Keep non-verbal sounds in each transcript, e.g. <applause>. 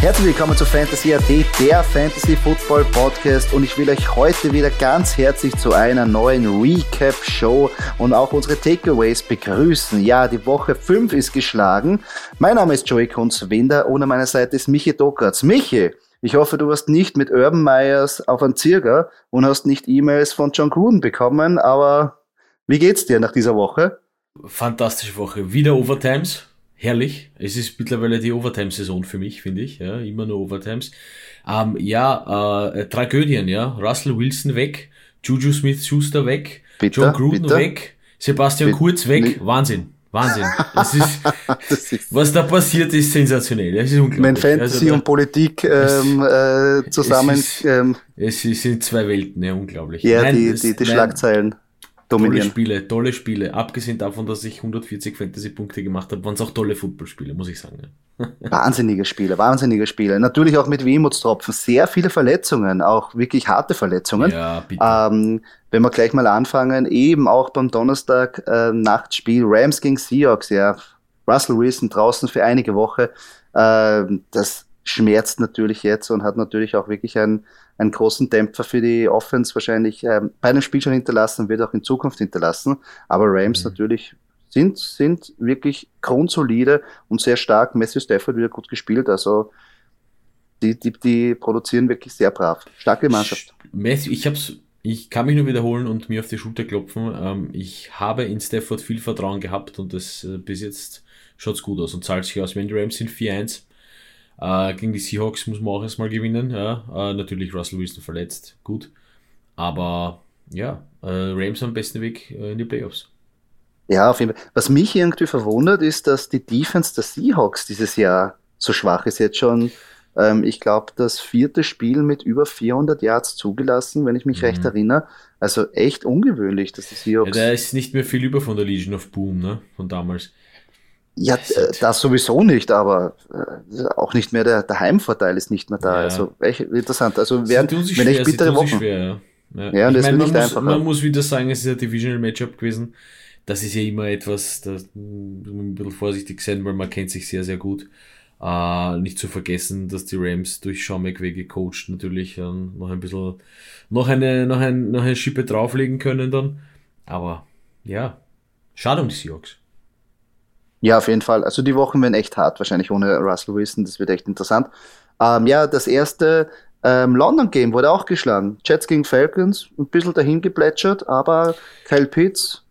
Herzlich willkommen zu Fantasy AT, der Fantasy Football Podcast und ich will euch heute wieder ganz herzlich zu einer neuen Recap Show und auch unsere Takeaways begrüßen. Ja, die Woche 5 ist geschlagen. Mein Name ist Joey Kunz-Winder und an meiner Seite ist Michi Dokratz. Michi, ich hoffe, du warst nicht mit Urban Myers auf einem Zirger und hast nicht E-Mails von John Gruden bekommen, aber wie geht's dir nach dieser Woche? Fantastische Woche. Wieder Overtimes herrlich. Es ist mittlerweile die Overtime-Saison für mich, finde ich. Ja, immer nur Overtimes. Ähm, ja, äh, Tragödien, ja. Russell Wilson weg, Juju Smith-Schuster weg, bitte, John Gruden bitte? weg, Sebastian bitte, Kurz weg. Nee. Wahnsinn. Wahnsinn. <laughs> Das ist, <laughs> das ist, was da passiert, ist sensationell. Das ist unglaublich. Wenn Fantasy also da, und Politik ähm, äh, zusammen. Es, ist, ähm, es sind zwei Welten, ja, unglaublich. Ja, nein, die, die, die Schlagzeilen dominieren. Tolle Spiele, tolle Spiele. Abgesehen davon, dass ich 140 Fantasy-Punkte gemacht habe, waren es auch tolle Footballspiele, muss ich sagen. <laughs> wahnsinnige Spiele, wahnsinnige Spiele. Natürlich auch mit Wehmutstropfen. Sehr viele Verletzungen, auch wirklich harte Verletzungen. Ja, bitte. Ähm, wenn wir gleich mal anfangen, eben auch beim Donnerstag äh, Nachtspiel Rams gegen Seahawks, ja. Russell Wilson draußen für einige Woche. Äh, das schmerzt natürlich jetzt und hat natürlich auch wirklich ein, einen großen Dämpfer für die Offense wahrscheinlich ähm, bei einem Spiel schon hinterlassen, wird auch in Zukunft hinterlassen. Aber Rams mhm. natürlich sind, sind wirklich grundsolide und sehr stark. Matthew Stafford wieder gut gespielt, also die, die, die produzieren wirklich sehr brav. Starke Mannschaft. Matthew, ich hab's, ich kann mich nur wiederholen und mir auf die Schulter klopfen. Ähm, ich habe in Stafford viel Vertrauen gehabt und das äh, bis jetzt schaut's gut aus und zahlt sich aus. Wenn die Rams sind 4-1, äh, gegen die Seahawks muss man auch erstmal gewinnen. Ja. Äh, natürlich Russell Wilson verletzt, gut. Aber ja, äh, Rams am besten Weg äh, in die Playoffs. Ja, auf jeden Fall. Was mich irgendwie verwundert, ist, dass die Defense der Seahawks dieses Jahr so schwach ist. Jetzt schon, ähm, ich glaube, das vierte Spiel mit über 400 Yards zugelassen, wenn ich mich mhm. recht erinnere. Also echt ungewöhnlich, dass die Seahawks. Ja, da ist nicht mehr viel über von der Legion of Boom, ne? Von damals. Ja, äh, das sowieso nicht, aber äh, auch nicht mehr der, der Heimvorteil ist nicht mehr da. Ja. Also echt interessant. Also während, wenn ich bittere Wochen. Schwer, ja. Ja, ja und das meine, man, muss, man muss wieder sagen, es ist ein Divisional Matchup gewesen. Das ist ja immer etwas, da muss man ein bisschen vorsichtig sein, weil man kennt sich sehr, sehr gut. Äh, nicht zu vergessen, dass die Rams durch Sean McVay gecoacht natürlich äh, noch ein bisschen, noch eine, noch ein, noch eine Schippe drauflegen können dann. Aber ja, schade um die Seahawks. Ja, auf jeden Fall. Also die Wochen werden echt hart, wahrscheinlich ohne Russell Wilson. Das wird echt interessant. Ähm, ja, das erste ähm, London Game wurde auch geschlagen. Jets gegen Falcons, ein bisschen dahin geplätschert, aber Kyle Pitts,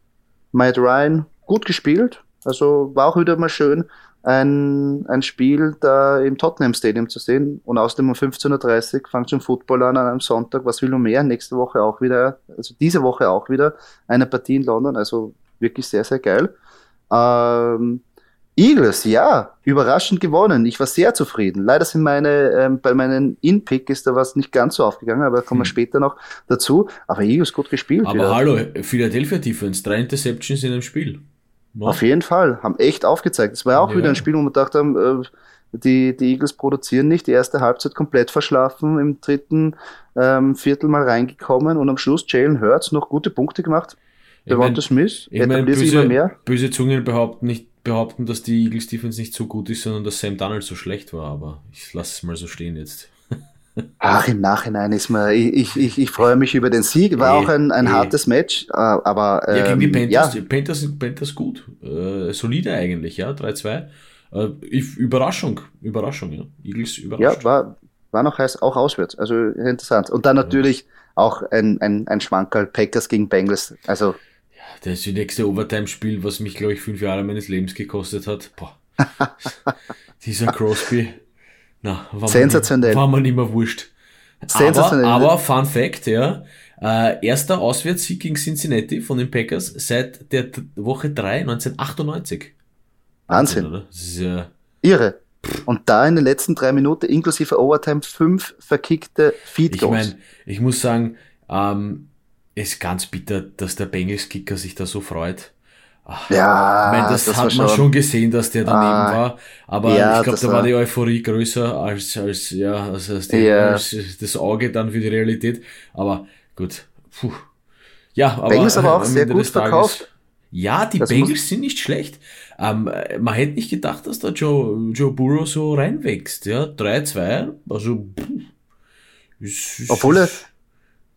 Matt Ryan, gut gespielt. Also war auch wieder mal schön, ein, ein Spiel da im Tottenham Stadium zu sehen. Und außerdem um 15.30 Uhr fängt schon Football an an einem Sonntag. Was will noch mehr? Nächste Woche auch wieder, also diese Woche auch wieder eine Partie in London. Also wirklich sehr, sehr geil. Ähm, Eagles, ja, überraschend gewonnen. Ich war sehr zufrieden. Leider sind meine, ähm, bei meinen In-Pick ist da was nicht ganz so aufgegangen, aber da kommen wir hm. später noch dazu. Aber Eagles gut gespielt. Aber wieder. hallo, Philadelphia Defense, drei Interceptions in einem Spiel. No? Auf jeden Fall, haben echt aufgezeigt. Es war auch ja. wieder ein Spiel, wo wir gedacht haben, äh, die, die Eagles produzieren nicht. Die erste Halbzeit komplett verschlafen, im dritten ähm, Viertel mal reingekommen und am Schluss Jalen Hurts noch gute Punkte gemacht. Devonta Smith, ich mein, böse, immer mehr. Böse Zungen behaupten nicht behaupten, dass die Eagles Defense nicht so gut ist, sondern dass Sam Donald so schlecht war, aber ich lasse es mal so stehen jetzt. <laughs> Ach, im Nachhinein ist mir, ich, ich, ich freue mich über den Sieg, war e, auch ein, ein hartes Match, äh, aber. Ähm, ja, gegen die ähm, Panthers, ja. Panthers, Panthers gut, äh, solide eigentlich, ja, 3-2. Äh, Überraschung, Überraschung, ja. Eagles überrascht. Ja, war, war noch heiß, auch auswärts, also interessant. Und dann natürlich ja. auch ein, ein, ein Schwankerl, Packers gegen Bengals, also das ist die nächste Overtime-Spiel, was mich, glaube ich, fünf Jahre meines Lebens gekostet hat. Boah. <laughs> Dieser Crosby. Na, war Sensationell. Mir, war mir nicht mehr wurscht. Sensationell. Aber, aber Fun Fact, ja. Äh, erster Auswärtssieg gegen Cincinnati von den Packers seit der Woche 3 1998. Wahnsinn. Wahnsinn das ist ja Irre. Und da in den letzten drei Minuten inklusive Overtime fünf verkickte Feed Goals. Ich meine, ich muss sagen, ähm, ist ganz bitter, dass der Bengals-Kicker sich da so freut. Ach, ja, ich meine, das, das hat man schon, gesehen, dass der daneben ah, war. Aber ja, ich glaube, da war die Euphorie größer als, als, ja, als, als, die, ja. als das Auge dann für die Realität. Aber gut, puh. Ja, aber, Bengals aber auch sehr gut verkauft. Ja, die das Bengals sind nicht schlecht. Ähm, man hätte nicht gedacht, dass da Joe, Joe Burrow so reinwächst. Ja, 3-2, also. Ist, ist, Obwohl er,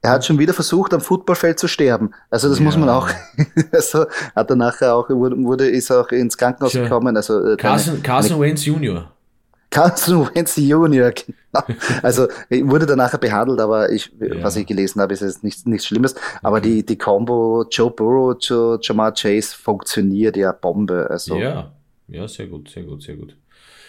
er hat schon wieder versucht, am Footballfeld zu sterben. Also das ja. muss man auch. <laughs> also hat er nachher auch wurde ist auch ins Krankenhaus Sure. gekommen. Also äh, Carson, Carson Wentz Jr. Carson <laughs> Wentz Jr. Genau. <laughs> Also wurde dann nachher behandelt, aber ich, ja. was ich gelesen habe, ist jetzt nichts, nichts Schlimmes. Aber okay. die, die Combo Joe Burrow, Joe, Jamar Chase funktioniert ja Bombe. Also. Ja, ja, sehr gut, sehr gut, sehr gut.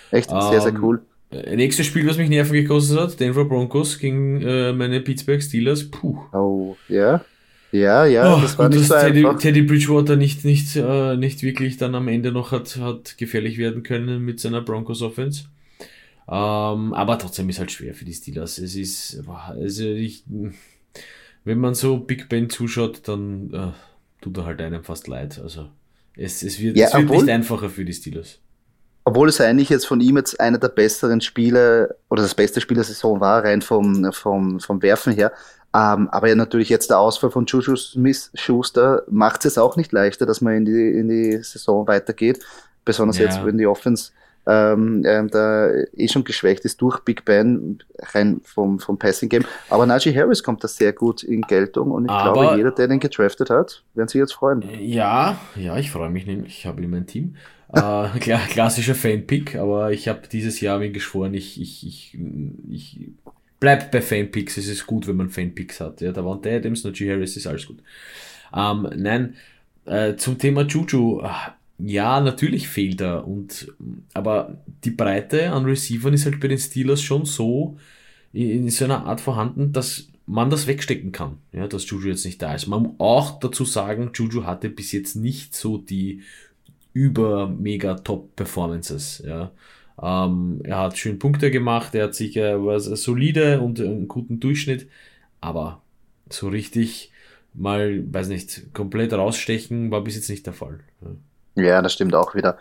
Echt, sehr, sehr ähm, cool. Äh, nächstes Spiel, was mich Nerven gekostet hat, Denver Broncos gegen äh, meine Pittsburgh Steelers. Puh. Oh, ja. Ja, ja, oh, das war nicht so Teddy, einfach. Teddy Bridgewater nicht, nicht, äh, nicht wirklich dann am Ende noch hat, hat gefährlich werden können mit seiner Broncos Offense. Ähm, aber trotzdem ist halt schwer für die Steelers. Es ist, also ich, wenn man so Big Ben zuschaut, dann äh, tut er halt einem fast leid. Also es, es wird, ja, es wird nicht einfacher für die Steelers. Obwohl es eigentlich jetzt von ihm jetzt einer der besseren Spiele oder das beste Spiel der Saison war, rein vom, vom, vom Werfen her. Ähm, aber ja, natürlich jetzt der Ausfall von Juju Smith-Schuster macht es auch nicht leichter, dass man in die, in die Saison weitergeht. Besonders ja. jetzt, wenn die Offense ähm, ähm, da eh schon geschwächt ist durch Big Ben rein vom, vom Passing Game. Aber Najee Harris kommt da sehr gut in Geltung und ich Aber, glaube, jeder, der den gedraftet hat, werden sich jetzt freuen. Ja, ja, ich freue mich nämlich. Ich habe ihn in meinem Team. Äh, klassischer Fanpick, aber ich habe dieses Jahr mir geschworen, ich, ich, ich, ich bleib bei Fanpicks. Es ist gut, wenn man Fanpicks hat. Ja, da waren Adams, Najee Harris, ist alles gut. Ähm, nein, äh, zum Thema Juju ja, natürlich fehlt er. Und, aber die Breite an Receivern ist halt bei den Steelers schon so in so einer Art vorhanden, dass man das wegstecken kann, ja, dass Juju jetzt nicht da ist. Man muss auch dazu sagen, Juju hatte bis jetzt nicht so die über mega top Performances, ja. Ähm, er hat schön Punkte gemacht, er hat sicher was solide und einen guten Durchschnitt, aber so richtig mal, weiß nicht, komplett rausstechen war bis jetzt nicht der Fall. Ja. Ja, das stimmt auch wieder.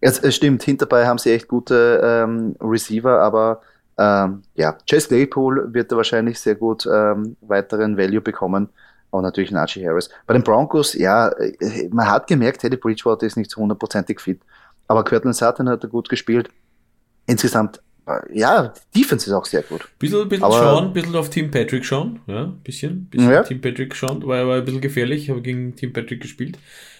Es, es stimmt, hinterbei haben sie echt gute ähm, Receiver, aber ähm, ja, Chase Claypool wird da wahrscheinlich sehr gut ähm, weiteren Value bekommen. Und natürlich Najee Harris. Bei den Broncos, ja, äh, man hat gemerkt, Teddy Bridgewater ist nicht so hundertprozentig fit. Aber Cortland Sutton hat er gut gespielt. Insgesamt, äh, ja, Defense ist auch sehr gut. Bisschen, bisschen aber, schauen, bisschen auf Team Patrick schauen, ja, bisschen, bisschen ja. Team Patrick schauen, weil er war ein bisschen gefährlich, habe gegen Team Patrick gespielt.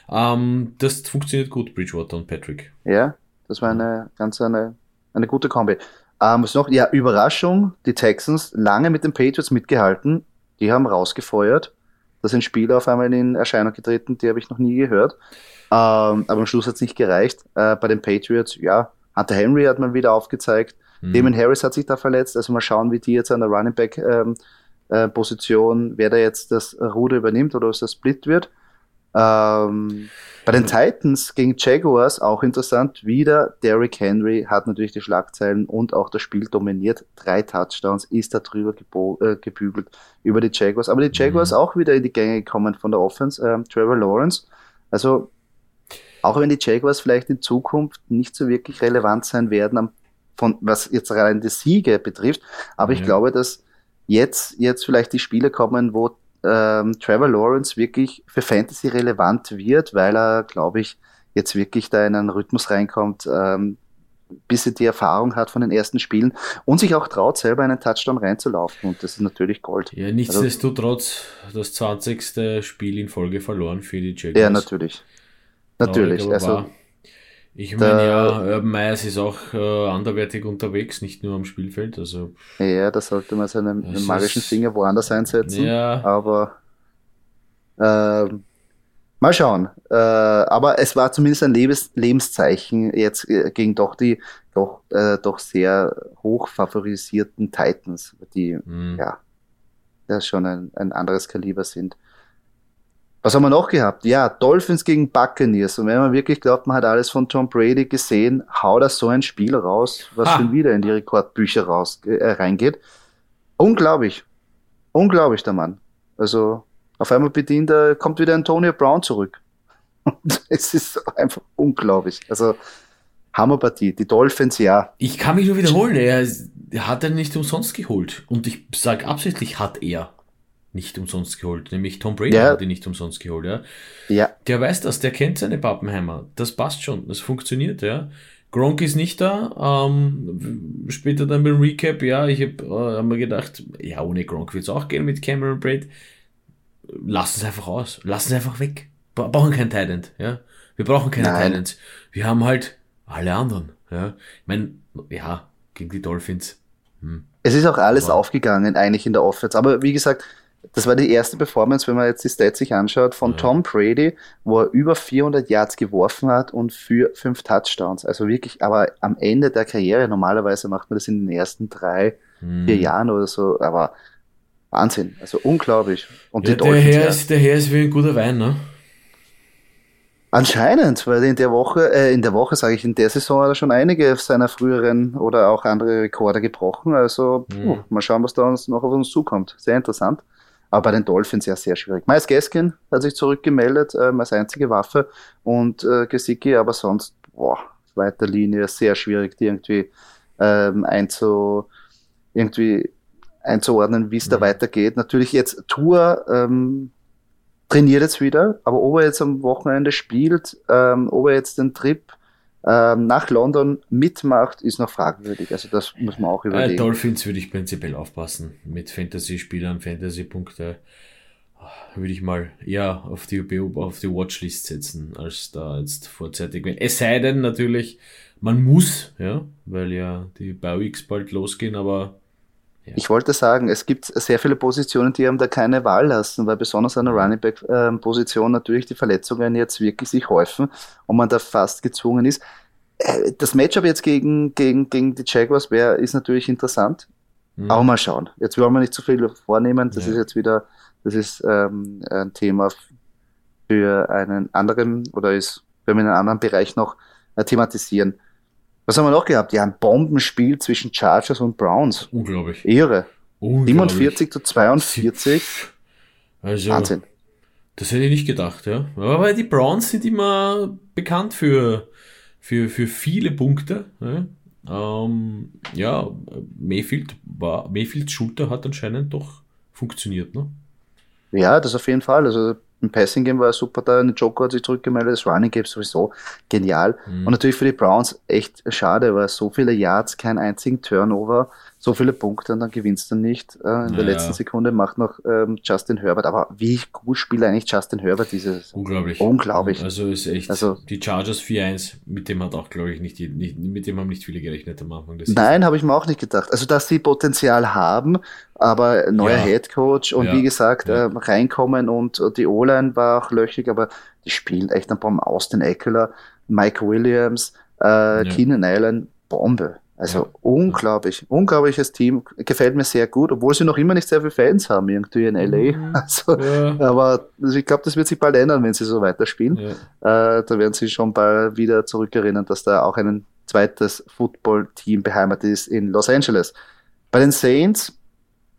Ähm, das funktioniert gut, Bridgewater und Patrick. Ja, das war eine ganz eine, eine gute Kombi. Ähm, was noch? Ja, Überraschung, die Texans lange mit den Patriots mitgehalten, die haben rausgefeuert. Da sind Spieler auf einmal in Erscheinung getreten, die habe ich noch nie gehört. Ähm, aber am Schluss hat es nicht gereicht. Äh, bei den Patriots, ja, Hunter Henry hat man wieder aufgezeigt. Mhm. Damon Harris hat sich da verletzt. Also mal schauen, wie die jetzt an der Running Back ähm, äh, Position, wer da jetzt das Ruder übernimmt oder was das Split wird. Ähm, bei den Titans gegen Jaguars auch interessant. Wieder Derrick Henry hat natürlich die Schlagzeilen und auch das Spiel dominiert. Drei Touchdowns ist da drüber äh, gebügelt über die Jaguars. Aber die Jaguars mhm. auch wieder in die Gänge gekommen von der Offense. Ähm, Trevor Lawrence. Also auch wenn die Jaguars vielleicht in Zukunft nicht so wirklich relevant sein werden, am, von, was jetzt rein die Siege betrifft. Aber ja. ich glaube, dass jetzt, jetzt vielleicht die Spiele kommen, wo ähm, Trevor Lawrence wirklich für Fantasy relevant wird, weil er, glaube ich, jetzt wirklich da in einen Rhythmus reinkommt, ähm, bis er die Erfahrung hat von den ersten Spielen und sich auch traut, selber einen Touchdown reinzulaufen. Und das ist natürlich Gold. Ja, nichtsdestotrotz also, das 20. Spiel in Folge verloren für die Jaguars. Ja, natürlich. Natürlich. Also, ich meine, ja, Urban Myers ist auch äh, anderwertig unterwegs, nicht nur am Spielfeld. Also, ja, da sollte man seinen magischen ist, Finger woanders einsetzen. Ja. Aber äh, mal schauen. Äh, aber es war zumindest ein Lebens Lebenszeichen jetzt äh, gegen doch die doch, äh, doch sehr hoch favorisierten Titans, die mhm. ja, ja schon ein, ein anderes Kaliber sind. Was haben wir noch gehabt? Ja, Dolphins gegen Buccaneers. Und wenn man wirklich glaubt, man hat alles von Tom Brady gesehen, haut er so ein Spiel raus, was ha. schon wieder in die Rekordbücher raus, äh, reingeht. Unglaublich. Unglaublich, der Mann. Also, auf einmal bedient er, kommt wieder Antonio Brown zurück. <laughs> Und es ist einfach unglaublich. Also, Hammerpartie. Die Dolphins, ja. Ich kann mich nur wiederholen. Er, er hat er nicht umsonst geholt. Und ich sage absichtlich, hat er. Nicht umsonst geholt, nämlich Tom Brady ja. hat ihn nicht umsonst geholt, ja. Ja. Der weiß das, der kennt seine Pappenheimer. Das passt schon, das funktioniert, ja. Gronk ist nicht da. Ähm, später dann beim Recap, ja, ich habe äh, hab mir gedacht, ja, ohne Gronk wird es auch gehen mit Cameron Braid. Lass es einfach aus. Lass es einfach weg. Wir brauchen kein Talent, ja. Wir brauchen keine Nein. Talents. Wir haben halt alle anderen, ja. Ich meine, ja, gegen die Dolphins. Hm. Es ist auch alles Aber aufgegangen, eigentlich in der Offense. Aber wie gesagt, das war die erste Performance, wenn man jetzt die Stats sich anschaut, von ja. Tom Brady, wo er über 400 Yards geworfen hat und für fünf Touchdowns. Also wirklich, aber am Ende der Karriere, normalerweise macht man das in den ersten drei, hm. vier Jahren oder so, aber Wahnsinn, also unglaublich. Und ja, der, Herr ist, der Herr ist wie ein guter Wein, ne? Anscheinend, weil in der Woche, äh, in der Woche sage ich, in der Saison hat er schon einige seiner früheren oder auch andere Rekorde gebrochen. Also mhm. puh, mal schauen, was da uns noch auf uns zukommt. Sehr interessant. Aber bei den Dolphins ja sehr schwierig. Miles Gaskin hat sich zurückgemeldet ähm, als einzige Waffe und äh, Gesicki, aber sonst, boah, weiter Linie sehr schwierig, die irgendwie ähm, einzu, irgendwie einzuordnen, wie es mhm. da weitergeht. Natürlich jetzt Tour ähm, trainiert jetzt wieder, aber ob er jetzt am Wochenende spielt, ähm, ob er jetzt den Trip ähm, nach London mitmacht, ist noch fragwürdig. Also das muss man auch äh, überlegen. Äh, Dolphins würde ich prinzipiell aufpassen. Mit Fantasy-Spielern, Fantasy-Punkte würde ich mal eher auf die, auf die Watchlist setzen, als da jetzt vorzeitig. Es sei denn natürlich, man muss, ja, weil ja die Bauweeks bald losgehen, aber ich wollte sagen, es gibt sehr viele Positionen, die haben da keine Wahl lassen, weil besonders an der Running Back ähm, Position natürlich die Verletzungen jetzt wirklich sich häufen und man da fast gezwungen ist. Äh, das Matchup jetzt gegen, gegen, gegen die Jaguars wäre, ist natürlich interessant. Mhm. Aber mal schauen. Jetzt wollen wir nicht zu viel vornehmen. Das ja. ist jetzt wieder, das ist ähm, ein Thema für einen anderen oder ist, wenn wir in einem anderen Bereich noch äh, thematisieren. Was haben wir noch gehabt? Ja, ein Bombenspiel zwischen Chargers und Browns. Unglaublich. Irre. Unglaublich. 47 zu 42. Also, Wahnsinn. Das hätte ich nicht gedacht, ja. Aber die Browns sind immer bekannt für, für, für viele Punkte. Ja, ähm, ja Mayfield war, Mayfields Schulter hat anscheinend doch funktioniert, ne? Ja, das auf jeden Fall. Also im Passing Game war er super da, ein Joker hat sich zurückgemeldet, das Running Game sowieso genial. Mhm. Und natürlich für die Browns echt schade, weil so viele Yards, kein einzigen Turnover so viele Punkte und dann gewinnst du nicht. Äh, in der letzten Sekunde macht noch ähm, Justin Herbert. Aber wie gut spielt eigentlich Justin Herbert dieses? Unglaublich. Unglaublich. Also ist echt. Also, die Chargers 4-1, mit dem hat auch, glaube ich, nicht, nicht, mit dem haben nicht viele gerechnet am Anfang. Des Nein, habe ich mir auch nicht gedacht. Also, dass sie Potenzial haben, aber neuer ja. Head Coach und ja. wie gesagt, äh, reinkommen und die O-Line war auch löchig, aber die spielen echt ein paar Austin Eckler, Mike Williams, äh, Keenan Allen, Bombe. Also unglaublich, unglaubliches Team, gefällt mir sehr gut, obwohl sie noch immer nicht sehr viele Fans haben irgendwie in LA. Mhm. <laughs> Also, ja. Aber ich glaube, das wird sich bald ändern, wenn sie so weiterspielen. Ja. Äh, da werden sie schon bald wieder zurückerinnern, dass da auch ein zweites Football-Team beheimatet ist in Los Angeles. Bei den Saints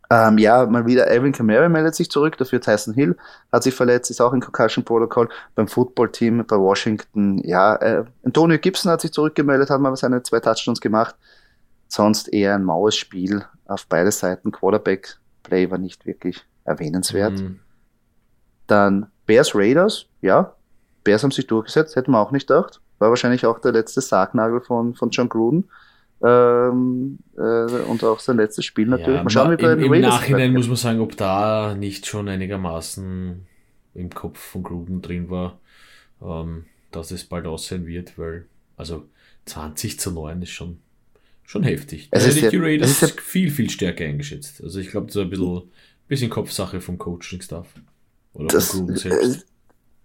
ähm, ja, mal wieder Alvin Kamara meldet sich zurück, dafür Tyson Hill hat sich verletzt, ist auch in Concussion Protocol. Beim Football-Team bei Washington, ja, äh, Antonio Gibson hat sich zurückgemeldet, hat mal seine zwei Touchdowns gemacht. Sonst eher ein maues Spiel auf beide Seiten. Quarterback-Play war nicht wirklich erwähnenswert. Mhm. Dann Bears Raiders, ja, Bears haben sich durchgesetzt, hätten wir auch nicht gedacht. War wahrscheinlich auch der letzte Sargnagel von, von John Gruden. Ähm, äh, und auch sein letztes Spiel natürlich. Ja, mal schauen, wie bei Im, im Nachhinein muss man sagen, ob da nicht schon einigermaßen im Kopf von Gruden drin war, ähm, dass es bald aussehen wird, weil, also 20 zu 9 ist schon, schon heftig. Da hätte ich die Raiders ja, viel, viel stärker eingeschätzt. Also ich glaube, das ist ein bisschen, bisschen Kopfsache vom Coaching-Staff. Oder das, von Gruden selbst. Äh,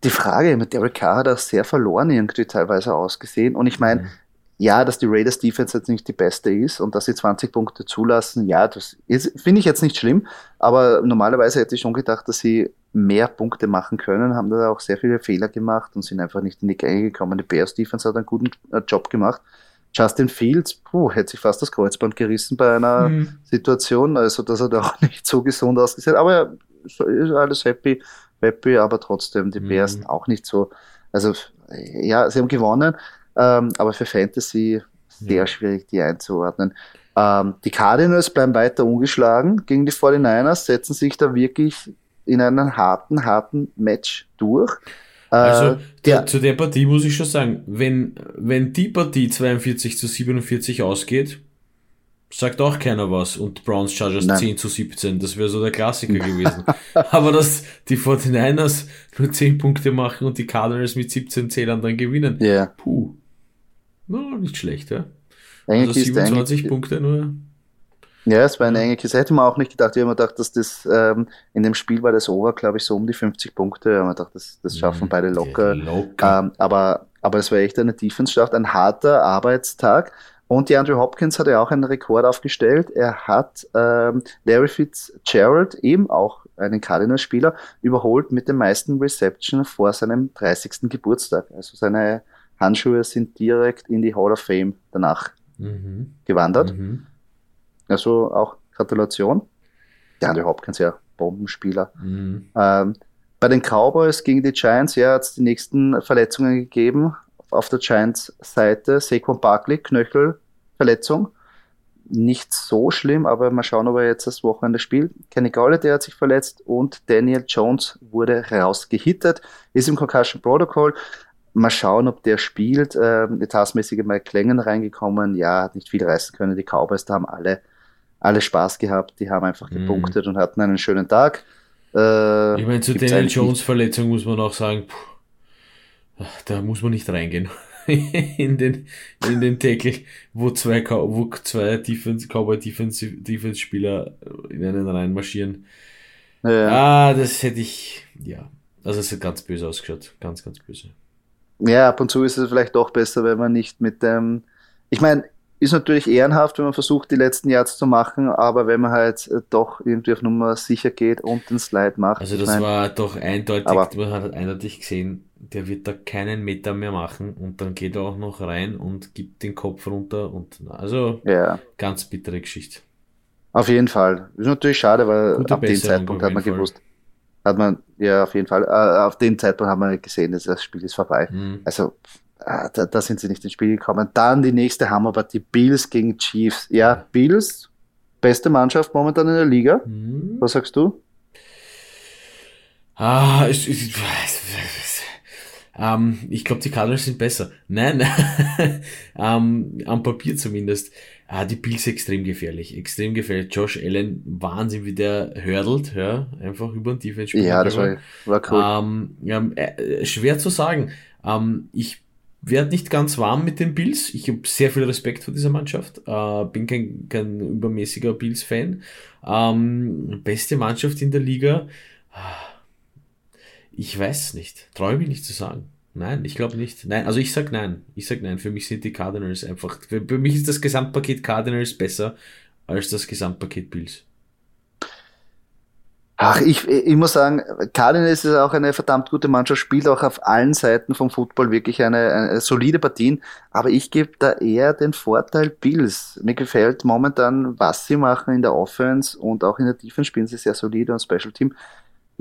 die Frage mit Derek Carr hat auch sehr verloren irgendwie teilweise ausgesehen. Und ich meine, mhm ja, dass die Raiders Defense jetzt nicht die beste ist und dass sie 20 Punkte zulassen, ja, das finde ich jetzt nicht schlimm, aber normalerweise hätte ich schon gedacht, dass sie mehr Punkte machen können, haben da auch sehr viele Fehler gemacht und sind einfach nicht in die Gänge gekommen. Die Bears Defense hat einen guten äh, Job gemacht. Justin Fields, puh, hätte sich fast das Kreuzband gerissen bei einer mhm. Situation, also das hat auch <laughs> nicht so gesund ausgesehen, aber ist alles happy, happy, aber trotzdem die Bears mhm. auch nicht so, also ja, sie haben gewonnen, ähm, aber für Fantasy sehr schwierig, die einzuordnen. Ähm, die Cardinals bleiben weiter ungeschlagen gegen die 49ers, setzen sich da wirklich in einem harten, harten Match durch. Also äh, der, zu der Partie muss ich schon sagen, wenn, wenn die Partie 42 zu 47 ausgeht, sagt auch keiner was und Browns Chargers Nein. 10 zu 17, das wäre so der Klassiker <laughs> gewesen. Aber dass die 49ers nur 10 Punkte machen und die Cardinals mit 17 Zählern dann gewinnen, yeah. puh, no, nicht schlecht, ja. Eigentlich also 27 Punkte nur. Ja, es war eine enge Kiste. Hätte man auch nicht gedacht. Ich habe mir gedacht, dass das ähm, in dem Spiel war das Over, glaube ich, so um die 50 Punkte. Ich habe mir gedacht, das, das schaffen mhm. beide locker. locker. Ähm, aber, aber es war echt eine Defense-Start, ein harter Arbeitstag. Und die Andrew Hopkins hat ja auch einen Rekord aufgestellt. Er hat ähm, Larry Fitzgerald, eben auch einen Cardinals-Spieler, überholt mit den meisten Reception vor seinem 30. Geburtstag. Also seine Handschuhe sind direkt in die Hall of Fame danach mhm. gewandert. Mhm. Also auch Gratulation. Der Andrew Hopkins, ja, Bombenspieler. Mhm. Ähm, bei den Cowboys gegen die Giants, ja, hat es die nächsten Verletzungen gegeben. Auf der Giants-Seite Saquon Barkley, Knöchelverletzung. Nicht so schlimm, aber mal schauen, ob er jetzt das Wochenende spielt. Kenny Galladay hat sich verletzt und Daniel Jones wurde rausgehittet, ist im Concussion Protocol. Mal schauen, ob der spielt. Ähm, etatmäßige Mike Klängen reingekommen. Ja, hat nicht viel reißen können. Die Cowboys, da haben alle alle Spaß gehabt, die haben einfach mhm. gepunktet und hatten einen schönen Tag. Äh, ich meine, zu Daniel Jones Verletzung muss man auch sagen, puh, da muss man nicht reingehen. <laughs> in den, in den Tackle, wo zwei, wo zwei Defense, Cowboy Defense, Defense Spieler in einen reinmarschieren. Ja. Ah, das hätte ich, ja. Also es hat ganz böse ausgeschaut. Ganz, ganz böse. Ja, ab und zu ist es vielleicht doch besser, wenn man nicht mit dem, ich meine, ist natürlich ehrenhaft, wenn man versucht, die letzten Yards zu machen, aber wenn man halt äh, doch irgendwie auf Nummer sicher geht und den Slide macht. Also das mein, war doch eindeutig, man hat eindeutig gesehen, der wird da keinen Meter mehr machen und dann geht er auch noch rein und gibt den Kopf runter und also ja. ganz bittere Geschichte. Auf jeden Fall. Ist natürlich schade, weil Gute ab dem Zeitpunkt hat man Fall. gewusst, hat man, ja, auf jeden Fall, äh, auf dem Zeitpunkt hat man gesehen, dass das Spiel ist vorbei. Mhm. Also Ah, da, da, sind sie nicht ins Spiel gekommen. Dann die nächste Hammerpartie, Bills gegen Chiefs. Ja, Bills, beste Mannschaft momentan in der Liga. Mhm. Was sagst du? Ah, ich, ich, ähm, ich glaube, die Cardinals sind besser. Nein, <laughs> ähm, am Papier zumindest. Ah, die Bills extrem gefährlich, extrem gefährlich. Josh Allen, Wahnsinn, wie der hördelt, ja, einfach über den Defense. Ja, das war, war cool. Ähm, äh, schwer zu sagen. Ähm, ich werde nicht ganz warm mit den Bills. Ich habe sehr viel Respekt vor dieser Mannschaft. Äh, bin kein, kein übermäßiger Bills-Fan. Ähm, beste Mannschaft in der Liga. Ich weiß nicht. Traue mich nicht zu sagen. Nein, ich glaube nicht. Nein, also ich sag nein. Ich sag nein. Für mich sind die Cardinals einfach. Für, für mich ist das Gesamtpaket Cardinals besser als das Gesamtpaket Bills. Ach, ich, ich muss sagen, Cardinals ist auch eine verdammt gute Mannschaft, spielt auch auf allen Seiten vom Football wirklich eine, eine solide Partien, aber ich gebe da eher den Vorteil Bills. Mir gefällt momentan, was sie machen in der Offense und auch in der Defense spielen sie sehr solide und Special Team.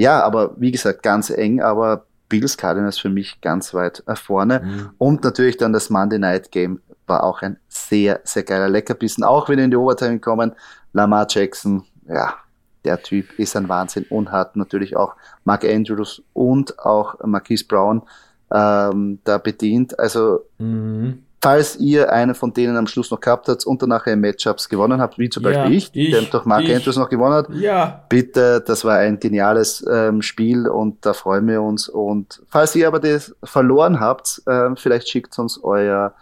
Ja, aber wie gesagt, ganz eng, aber Bills Cardinals für mich ganz weit vorne. Mhm. Und natürlich dann das Monday Night Game war auch ein sehr, sehr geiler Leckerbissen, auch wenn in die Overtime kommen. Lamar Jackson, ja, der Typ ist ein Wahnsinn und hat natürlich auch Mark Andrews und auch Marquise Brown ähm, da bedient. Also mhm. Falls ihr einen von denen am Schluss noch gehabt habt und danach in Matchups gewonnen habt, wie zum Beispiel ja, ich, ich, der durch Mark ich, Andrews noch gewonnen hat, ja. bitte, das war ein geniales ähm, Spiel und da freuen wir uns. Und falls ihr aber das verloren habt, äh, vielleicht schickt uns euer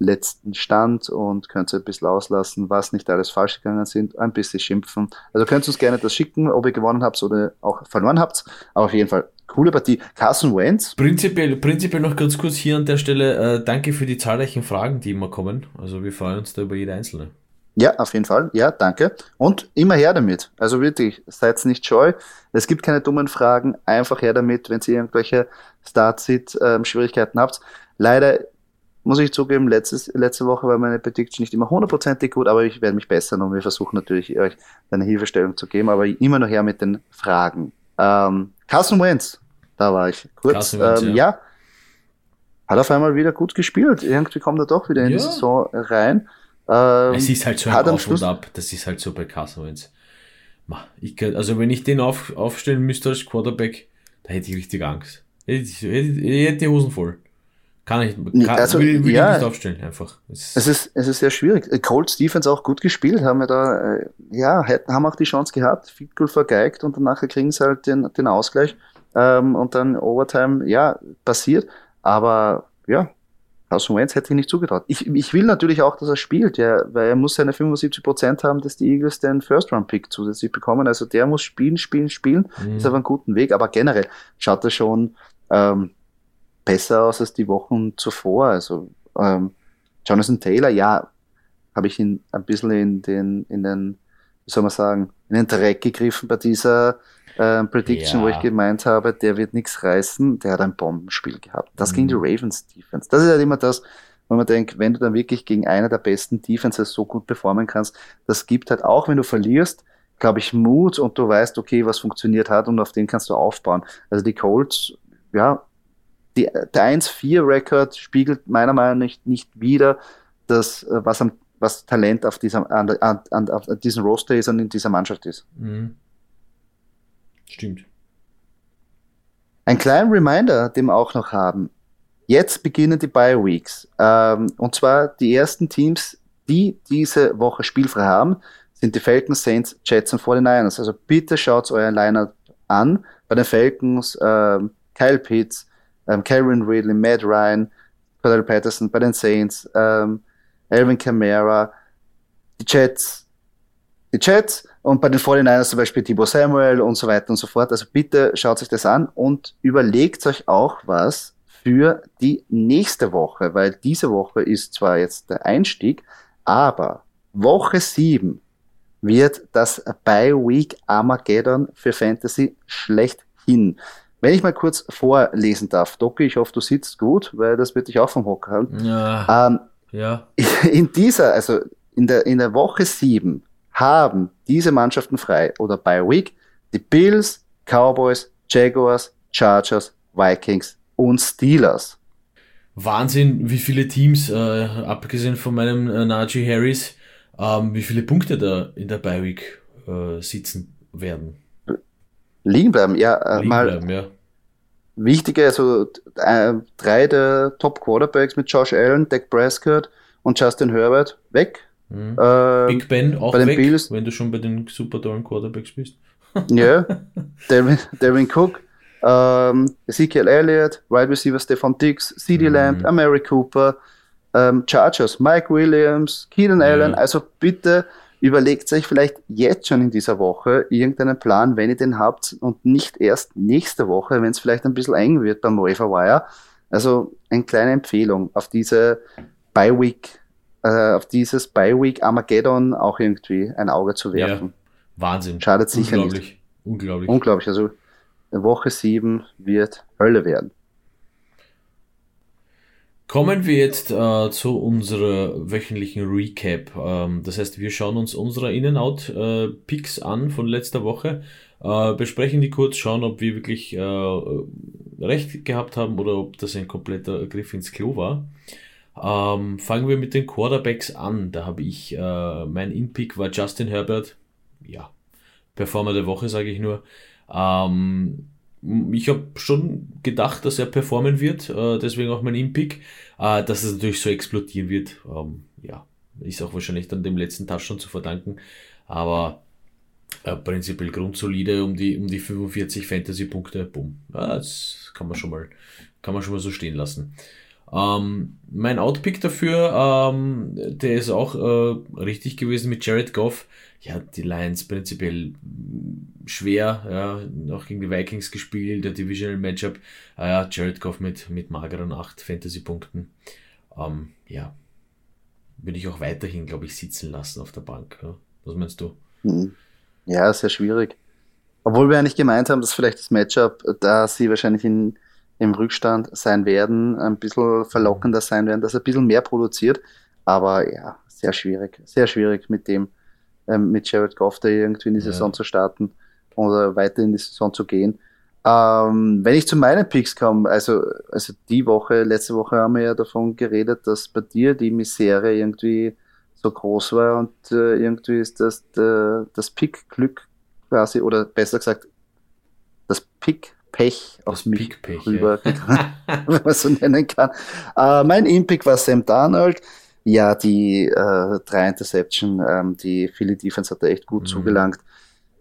letzten Stand und könnt ihr ein bisschen auslassen, was nicht alles falsch gegangen sind, ein bisschen schimpfen. Also könnt ihr uns gerne das schicken, ob ihr gewonnen habt oder auch verloren habt. Aber auf jeden Fall coole Partie. Carson Wentz. Prinzipiell, prinzipiell noch ganz kurz hier an der Stelle, äh, danke für die zahlreichen Fragen, die immer kommen. Also wir freuen uns da über jede einzelne. Ja, auf jeden Fall. Ja, danke. Und immer her damit. Also wirklich, seid nicht scheu. Es gibt keine dummen Fragen. Einfach her damit, wenn ihr irgendwelche Start-Sit-Schwierigkeiten habt. Leider muss ich zugeben, letztes, letzte Woche war meine Prediction nicht immer hundertprozentig gut, aber ich werde mich bessern und wir versuchen natürlich euch eine Hilfestellung zu geben, aber immer noch her mit den Fragen. Ähm, Carson Wentz, da war ich kurz. Wentz, ähm, ja. ja. hat auf einmal wieder gut gespielt. Irgendwie kommt er doch wieder in ja. die Saison rein. Ähm, es ist halt so ein Auf und Ab, das ist halt so bei Carson Wentz. ich also wenn ich den auf, aufstellen müsste als Quarterback, da hätte ich richtig Angst. Ich hätte, ich hätte die Hosen voll. Kann ich, kann, also, will, will ja, ich nicht aufstellen, einfach. Es, es, ist, es ist sehr schwierig. Cold Stephens auch gut gespielt, haben wir da, äh, ja, haben auch die Chance gehabt, Field Goal vergeigt und dann nachher kriegen sie halt den, den Ausgleich ähm, und dann Overtime, ja, passiert. Aber ja, Carson Wentz hätte ich nicht zugetraut. Ich, ich will natürlich auch, dass er spielt, ja, weil er muss seine 75% haben, dass die Eagles den First-Round-Pick zusätzlich bekommen. Also der muss spielen, spielen, spielen. Mhm. Ist auf einem guten Weg, aber generell schaut er schon ähm, besser aus als die Wochen zuvor. Also ähm, Jonathan Taylor, ja, habe ich ihn ein bisschen in den, in den, wie soll man sagen, in den Dreck gegriffen bei dieser äh, Prediction, ja. wo ich gemeint habe, der wird nichts reißen, der hat ein Bombenspiel gehabt. Das mhm. ging die Ravens Defense. Das ist halt immer das, wo man denkt, wenn du dann wirklich gegen einer der besten Defenses so gut performen kannst, das gibt halt auch, wenn du verlierst, glaube ich, Mut und du weißt, okay, was funktioniert hat und auf den kannst du aufbauen. Also die Colts, ja, die, der 1-4-Record spiegelt meiner Meinung nach nicht, nicht wieder das, äh, was am was Talent auf diesem, an, an, an, auf diesem Roster ist und in dieser Mannschaft ist. Mhm. Stimmt. Ein kleinen Reminder, den wir auch noch haben. Jetzt beginnen die Bye Weeks. Ähm, und zwar die ersten Teams, die diese Woche spielfrei haben, sind die Falcons, Saints, Jets und 49ers. Also bitte schaut euer Lineup an. Bei den Falcons ähm, Kyle Pitts, ähm, Calvin Ridley, Matt Ryan, Cordell Patterson. Bei den Saints ähm, Alvin Kamara. Die Jets, die Jets und bei den 49ers zum Beispiel Thibaut Samuel und so weiter und so fort. Also bitte schaut euch das an und überlegt euch auch was für die nächste Woche, weil diese Woche ist zwar jetzt der Einstieg, aber Woche 7 wird das Bye Week Armageddon für Fantasy schlechthin. Wenn ich mal kurz vorlesen darf, Doki, ich hoffe, du sitzt gut, weil das wird dich auch vom Hocker haben. Ja. Ähm, ja. <laughs> In dieser, also in der, in der Woche 7 haben diese Mannschaften frei oder bei Week die Bills, Cowboys, Jaguars, Chargers, Vikings und Steelers. Wahnsinn, wie viele Teams, äh, abgesehen von meinem äh, Najee Harris, ähm, wie viele Punkte da in der Bye Week äh, sitzen werden. Liegen bleiben, ja. Äh, Liegen mal bleiben, ja. Wichtige, also äh, drei der Top Quarterbacks mit Josh Allen, Dak Prescott und Justin Herbert weg. Mhm. Äh, Big Ben auch bei weg, Bills. wenn du schon bei den super tollen Quarterbacks bist. <laughs> ja, Devin, Devin Cook, ähm, Ezekiel Elliott, Wide Receiver Stefan Diggs, CD mhm. Lamb, Amari Cooper, ähm, Chargers, Mike Williams, Keenan ja. Allen. Also bitte überlegt euch vielleicht jetzt schon in dieser Woche irgendeinen Plan, wenn ihr den habt und nicht erst nächste Woche, wenn es vielleicht ein bisschen eng wird beim Waiver Wire. Also eine kleine Empfehlung auf diese Bye Week äh, auf dieses Bye Week Armageddon auch irgendwie ein Auge zu werfen. Ja, Wahnsinn. Schadet sicher Unglaublich. nicht. Unglaublich. Unglaublich. Also Woche 7 wird Hölle werden. Kommen wir jetzt äh, zu unserer wöchentlichen Recap. Ähm, das heißt, wir schauen uns unsere In-N-Out-Picks äh, an von letzter Woche, äh, besprechen die kurz, schauen, ob wir wirklich äh, recht gehabt haben oder ob das ein kompletter Griff ins Klo war. Ähm, fangen wir mit den Quarterbacks an. Da habe ich, äh, mein In-Pick war Justin Herbert. Ja, Performer der Woche, sage ich nur. Ähm, ich habe schon gedacht, dass er performen wird, äh, deswegen auch mein In-Pick. Äh, dass es natürlich so explodieren wird, ähm, ja, ist auch wahrscheinlich dann dem letzten Touchdown zu verdanken. Aber äh, prinzipiell grundsolide um die, um die 45 Fantasy-Punkte. Bumm. Ja, das kann man schon mal, kann man schon mal so stehen lassen. Ähm, mein Outpick dafür, ähm, der ist auch äh, richtig gewesen mit Jared Goff. Ja, die Lions prinzipiell schwer, ja, noch gegen die Vikings gespielt, der Divisional Matchup. Äh, ja, Jared Goff mit, mit mageren 8 Fantasy-Punkten. Ähm, ja, würde ich auch weiterhin, glaube ich, sitzen lassen auf der Bank. Ja. Was meinst du? Hm. Ja, sehr schwierig. Obwohl wir eigentlich gemeint haben, dass vielleicht das Matchup, da sie wahrscheinlich in im Rückstand sein werden, ein bisschen verlockender sein werden, dass er ein bisschen mehr produziert. Aber ja, sehr schwierig, sehr schwierig mit dem, ähm, mit Jared Goff da irgendwie in die Saison zu starten oder weiter in die Saison zu gehen. Ähm, wenn ich zu meinen Picks komme, also, also die Woche, letzte Woche haben wir ja davon geredet, dass bei dir die Misere irgendwie so groß war und äh, irgendwie ist das äh, das Pick-Glück quasi, oder besser gesagt, das Pick-Pech aus mich rüber, <laughs> <laughs> ja. wenn man so nennen kann. Äh, mein Impick war Sam Darnold. Ja, die äh, drei Interception, ähm, die Philly Defense hat da echt gut mhm. zugelangt.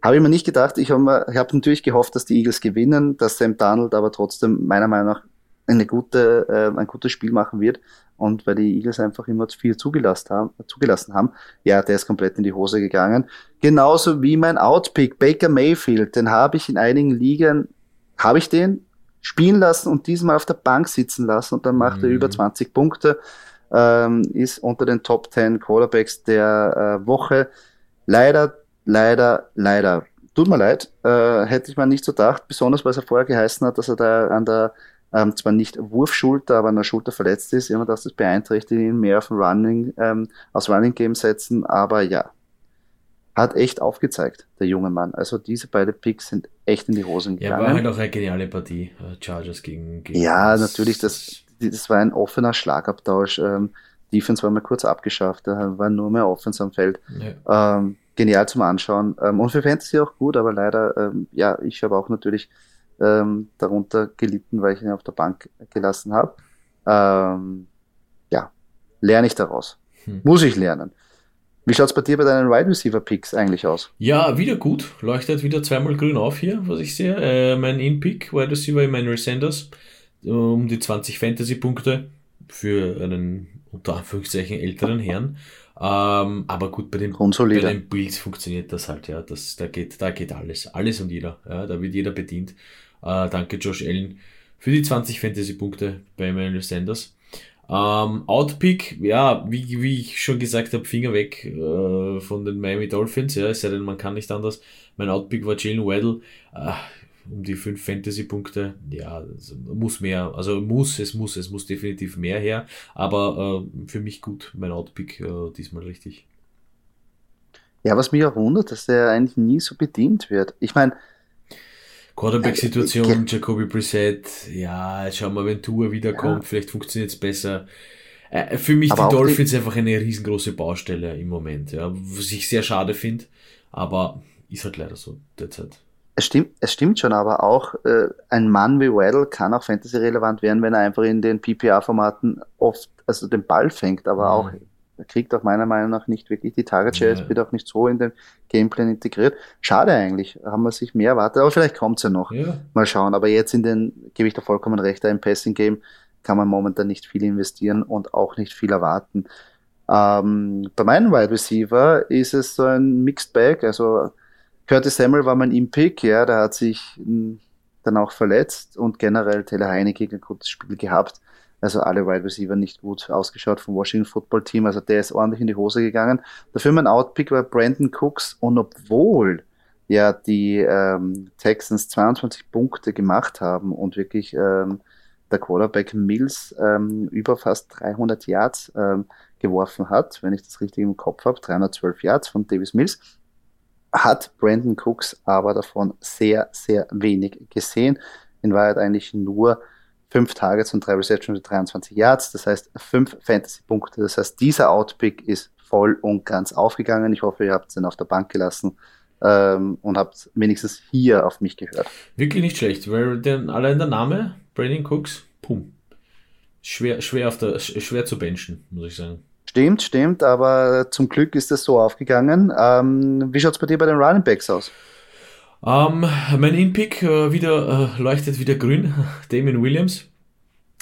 Habe ich mir nicht gedacht. Ich habe hab natürlich gehofft, dass die Eagles gewinnen, dass Sam Darnold aber trotzdem meiner Meinung nach eine gute, äh, ein gutes Spiel machen wird. Und weil die Eagles einfach immer zu viel zugelassen haben, zugelassen haben, ja, der ist komplett in die Hose gegangen. Genauso wie mein Outpick, Baker Mayfield, den habe ich in einigen Ligen, habe ich den spielen lassen und diesmal auf der Bank sitzen lassen und dann macht mhm. er über 20 mhm. Punkte, ähm, ist unter den Top 10 Quarterbacks der äh, Woche. Leider, leider, leider. Tut mir leid, äh, hätte ich mal nicht so gedacht, besonders weil es ja vorher geheißen hat, dass er da an der ähm, zwar nicht Wurfschulter, aber an der Schulter verletzt ist, immer dass das beeinträchtigt ihn mehr auf Running, ähm, aus Running Game setzen, aber ja, hat echt aufgezeigt, der junge Mann. Also diese beiden Picks sind echt in die Hosen gegangen. Ja, war halt auch eine geniale Partie, äh, Chargers gegen, gegen Ja, natürlich, das, das war ein offener Schlagabtausch. Ähm, Defense war mal kurz abgeschafft, da war nur mehr Offense am Feld. Ja. Ähm, genial zum Anschauen. Ähm, und für Fantasy auch gut, aber leider, ähm, ja, ich habe auch natürlich ähm, darunter gelitten, weil ich ihn auf der Bank gelassen habe. Ähm, ja, lerne ich daraus. Hm. Muss ich lernen. Wie schaut es bei dir bei deinen Wide Receiver Picks eigentlich aus? Ja, wieder gut. Leuchtet wieder zweimal grün auf hier, was ich sehe. Äh, mein In-Pick, Wide Receiver Emmanuel Sanders, um die 20 Fantasy-Punkte für einen unter Anführungszeichen älteren Herrn. Ähm, aber gut, bei den, bei den Bills funktioniert das halt, ja. Das, da, geht, da geht alles. Alles und jeder. Ja, da wird jeder bedient. Äh, danke Josh Allen für die 20 Fantasy-Punkte bei Emmanuel Sanders. Ähm, Outpick, ja, wie, wie ich schon gesagt habe, Finger weg äh, von den Miami Dolphins, ja, es sei denn, man kann nicht anders. Mein Outpick war Jalen Waddle, äh, um die 5 Fantasy-Punkte, ja, also muss mehr, also muss, es muss, es muss definitiv mehr her, aber äh, für mich gut, mein Outpick äh, diesmal richtig. Ja, was mich auch wundert, dass der eigentlich nie so bedient wird. Ich meine, Quarterback-Situation, äh, Jacoby Brissett, ja, schauen wir, wenn Tour wiederkommt, ja. vielleicht funktioniert es besser. Äh, für mich aber die Dolphins die, einfach eine riesengroße Baustelle im Moment, ja, was ich sehr schade finde, aber ist halt leider so derzeit. Es stimmt, es stimmt schon, aber auch äh, ein Mann wie Waddle kann auch Fantasy-relevant werden, wenn er einfach in den PPA-Formaten oft also den Ball fängt, aber mhm. auch er kriegt auch meiner Meinung nach nicht wirklich die Target Share, ja. wird auch nicht so in den Gameplan integriert. Schade eigentlich, haben wir sich mehr erwartet, aber vielleicht kommt es ja noch. Ja. Mal schauen. Aber jetzt in den, gebe ich da vollkommen recht, im Passing Game kann man momentan nicht viel investieren und auch nicht viel erwarten. Ähm, bei meinem Wide Receiver ist es so ein Mixed Bag. Also Curtis Samuel war mein Impick, ja, der hat sich hm, dann auch verletzt und generell Taylor Heineke ein gutes Spiel gehabt. Also alle Wide Receiver nicht gut ausgeschaut vom Washington Football Team. Also der ist ordentlich in die Hose gegangen. Dafür mein Outpick war Brandon Cooks und obwohl ja die ähm, Texans 22 Punkte gemacht haben und wirklich ähm, der Quarterback Mills ähm, über fast 300 Yards ähm, geworfen hat, wenn ich das richtig im Kopf habe, 312 Yards von Davis Mills, hat Brandon Cooks aber davon sehr, sehr wenig gesehen. In Wahrheit eigentlich nur fünf Targets und drei Receptions und 23 Yards, das heißt fünf Fantasy-Punkte. Das heißt, dieser Outpick ist voll und ganz aufgegangen. Ich hoffe, ihr habt den auf der Bank gelassen ähm, und habt wenigstens hier auf mich gehört. Wirklich nicht schlecht, weil denn allein der Name, Brandon Cooks, pum. Schwer, schwer, auf der, schwer zu benchen, muss ich sagen. Stimmt, stimmt, aber zum Glück ist das so aufgegangen. Ähm, wie schaut es bei dir bei den Running Backs aus? Ähm, mein In-Pick äh, wieder, äh, leuchtet wieder grün. <laughs> Damon Williams